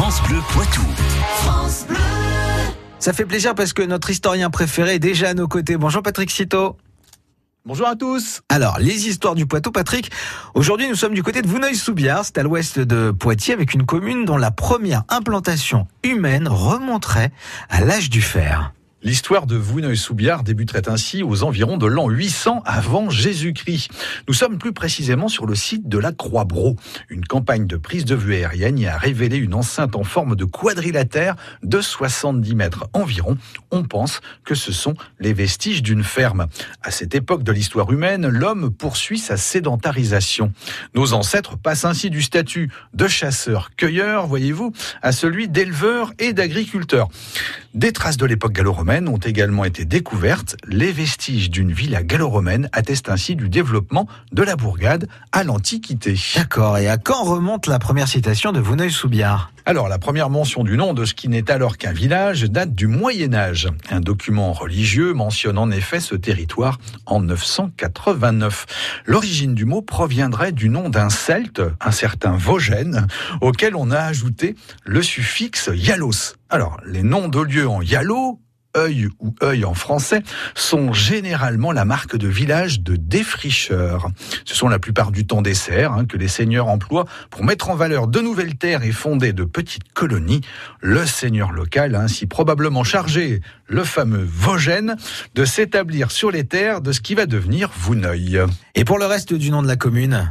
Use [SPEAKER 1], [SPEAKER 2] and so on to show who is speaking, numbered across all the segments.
[SPEAKER 1] France Bleu Poitou.
[SPEAKER 2] Ça fait plaisir parce que notre historien préféré est déjà à nos côtés. Bonjour Patrick Citeau.
[SPEAKER 3] Bonjour à tous.
[SPEAKER 2] Alors, les histoires du Poitou, Patrick. Aujourd'hui, nous sommes du côté de Vouneuil-sous-Biard, c'est à l'ouest de Poitiers, avec une commune dont la première implantation humaine remonterait à l'âge du fer.
[SPEAKER 3] L'histoire de Vouneuil-sous-Biard débuterait ainsi aux environs de l'an 800 avant Jésus-Christ. Nous sommes plus précisément sur le site de la Croix-Bro. Une campagne de prise de vue aérienne y a révélé une enceinte en forme de quadrilatère de 70 mètres environ. On pense que ce sont les vestiges d'une ferme. À cette époque de l'histoire humaine, l'homme poursuit sa sédentarisation. Nos ancêtres passent ainsi du statut de chasseur-cueilleur, voyez-vous, à celui d'éleveur et d'agriculteur. Des traces de l'époque gallo-romaine ont également été découvertes. Les vestiges d'une villa gallo-romaine attestent ainsi du développement de la bourgade à l'Antiquité.
[SPEAKER 2] D'accord. Et à quand remonte la première citation de Vouneuil-sous-Biard
[SPEAKER 3] alors, la première mention du nom de ce qui n'est alors qu'un village date du Moyen Âge. Un document religieux mentionne en effet ce territoire en 989. L'origine du mot proviendrait du nom d'un celte, un certain Vogène, auquel on a ajouté le suffixe yalos. Alors, les noms de lieux en yalo œil ou œil en français, sont généralement la marque de village de défricheurs. Ce sont la plupart du temps des serres hein, que les seigneurs emploient pour mettre en valeur de nouvelles terres et fonder de petites colonies. Le seigneur local a ainsi probablement chargé le fameux Vosgène de s'établir sur les terres de ce qui va devenir Vouneuil.
[SPEAKER 2] Et pour le reste du nom de la commune?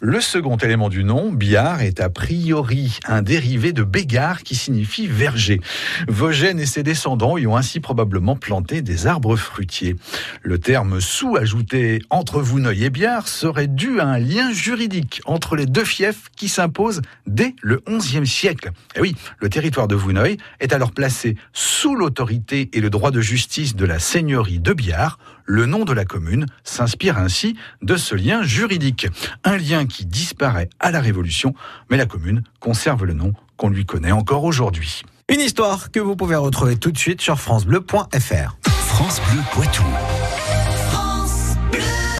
[SPEAKER 3] Le second élément du nom, Biard, est a priori un dérivé de Bégard qui signifie verger. Vogène et ses descendants y ont ainsi probablement planté des arbres fruitiers. Le terme sous ajouté entre Vouneuil et Biard serait dû à un lien juridique entre les deux fiefs qui s'impose dès le XIe siècle. Et oui, le territoire de Vouneuil est alors placé sous l'autorité et le droit de justice de la seigneurie de Biard. Le nom de la commune s'inspire ainsi de ce lien juridique. Un lien qui disparaît à la Révolution, mais la commune conserve le nom qu'on lui connaît encore aujourd'hui.
[SPEAKER 2] Une histoire que vous pouvez retrouver tout de suite sur francebleu.fr.
[SPEAKER 1] France Bleu Poitou.